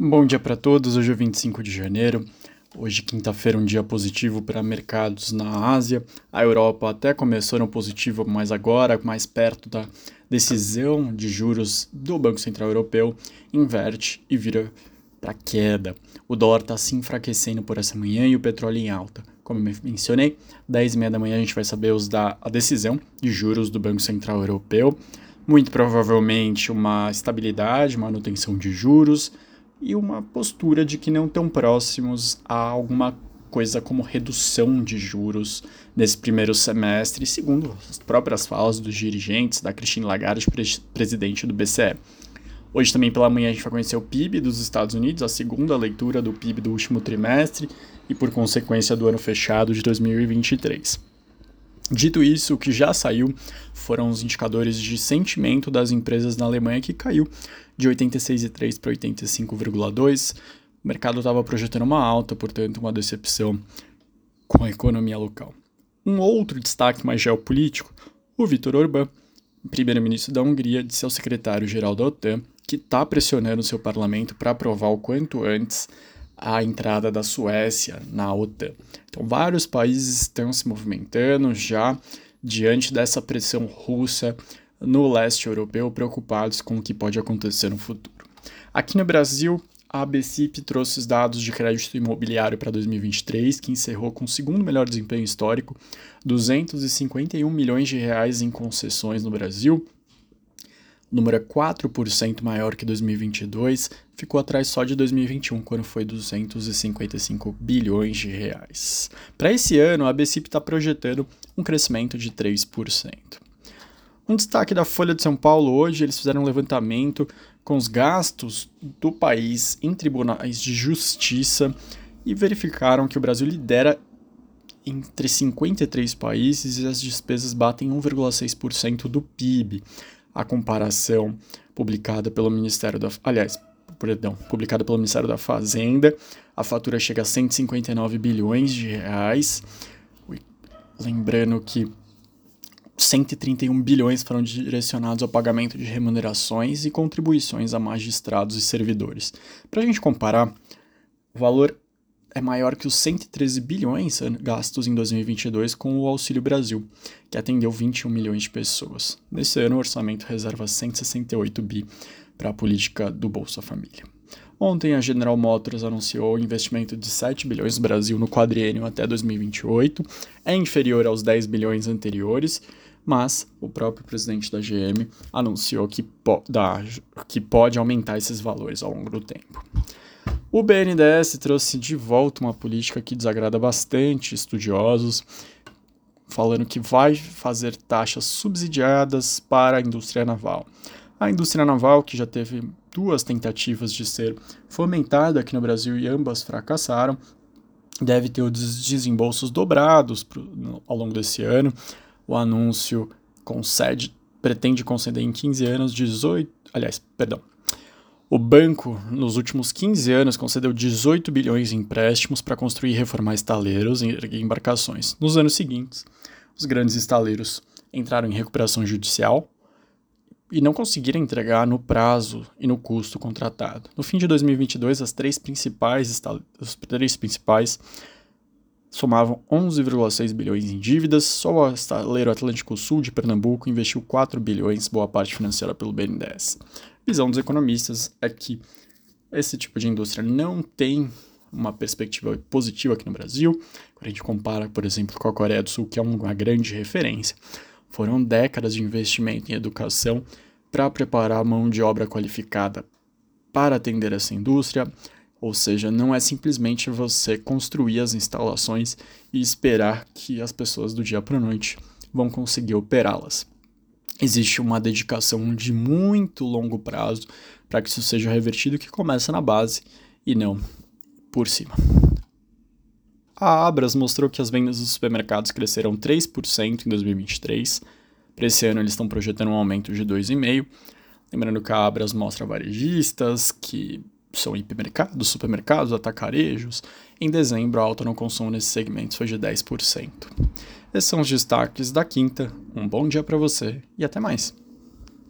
Bom dia para todos. Hoje é 25 de janeiro. Hoje, quinta-feira, um dia positivo para mercados na Ásia. A Europa até começou no positivo, mas agora, mais perto da decisão de juros do Banco Central Europeu, inverte e vira para queda. O dólar está se enfraquecendo por essa manhã e o petróleo em alta. Como mencionei, 10 e meia da manhã a gente vai saber os da, a decisão de juros do Banco Central Europeu. Muito provavelmente uma estabilidade, manutenção de juros e uma postura de que não estão próximos a alguma coisa como redução de juros nesse primeiro semestre, segundo as próprias falas dos dirigentes da Christine Lagarde, presidente do BCE. Hoje também pela manhã a gente vai conhecer o PIB dos Estados Unidos, a segunda leitura do PIB do último trimestre e por consequência do ano fechado de 2023. Dito isso, o que já saiu foram os indicadores de sentimento das empresas na Alemanha que caiu de 86,3 para 85,2. O mercado estava projetando uma alta, portanto, uma decepção com a economia local. Um outro destaque mais geopolítico, o Viktor Orbán, primeiro-ministro da Hungria, disse ao secretário-geral da OTAN que está pressionando seu parlamento para aprovar o quanto antes a entrada da Suécia na OTAN. Então, vários países estão se movimentando já diante dessa pressão russa no leste europeu, preocupados com o que pode acontecer no futuro. Aqui no Brasil, a ABCIP trouxe os dados de crédito imobiliário para 2023, que encerrou com o segundo melhor desempenho histórico, 251 milhões de reais em concessões no Brasil, número é 4% maior que 2022, ficou atrás só de 2021, quando foi 255 bilhões de reais. Para esse ano, a BCIP está projetando um crescimento de 3%. Um destaque da Folha de São Paulo hoje, eles fizeram um levantamento com os gastos do país em tribunais de justiça e verificaram que o Brasil lidera entre 53 países e as despesas batem 1,6% do PIB a comparação publicada pelo Ministério da aliás, perdão, publicada pelo Ministério da Fazenda, a fatura chega a 159 bilhões de reais. Lembrando que 131 bilhões foram direcionados ao pagamento de remunerações e contribuições a magistrados e servidores. Para a gente comparar, o valor é maior que os 113 bilhões gastos em 2022 com o Auxílio Brasil, que atendeu 21 milhões de pessoas. Nesse ano, o orçamento reserva 168 bi para a política do Bolsa Família. Ontem, a General Motors anunciou o investimento de 7 bilhões no Brasil no quadriênio até 2028, é inferior aos 10 bilhões anteriores, mas o próprio presidente da GM anunciou que, po da, que pode aumentar esses valores ao longo do tempo. O BNDES trouxe de volta uma política que desagrada bastante estudiosos, falando que vai fazer taxas subsidiadas para a indústria naval. A indústria naval, que já teve duas tentativas de ser fomentada aqui no Brasil e ambas fracassaram, deve ter os desembolsos dobrados ao longo desse ano. O anúncio concede, pretende conceder em 15 anos 18, aliás, perdão, o banco, nos últimos 15 anos, concedeu 18 bilhões em empréstimos para construir e reformar estaleiros e embarcações. Nos anos seguintes, os grandes estaleiros entraram em recuperação judicial e não conseguiram entregar no prazo e no custo contratado. No fim de 2022, as três principais os três principais somavam 11,6 bilhões em dívidas. Só o estaleiro Atlântico Sul de Pernambuco investiu 4 bilhões, boa parte financiada pelo BNDES visão dos economistas é que esse tipo de indústria não tem uma perspectiva positiva aqui no Brasil. Quando a gente compara, por exemplo, com a Coreia do Sul, que é uma grande referência, foram décadas de investimento em educação para preparar a mão de obra qualificada para atender essa indústria. Ou seja, não é simplesmente você construir as instalações e esperar que as pessoas do dia para a noite vão conseguir operá-las existe uma dedicação de muito longo prazo para que isso seja revertido que começa na base e não por cima. A Abras mostrou que as vendas dos supermercados cresceram 3% em 2023. Para esse ano eles estão projetando um aumento de 2,5%. Lembrando que a Abras mostra varejistas, que são hipermercados, supermercados, atacarejos. Em dezembro, a alta no consumo nesses segmentos foi de 10%. Esses são os destaques da quinta. Um bom dia para você e até mais.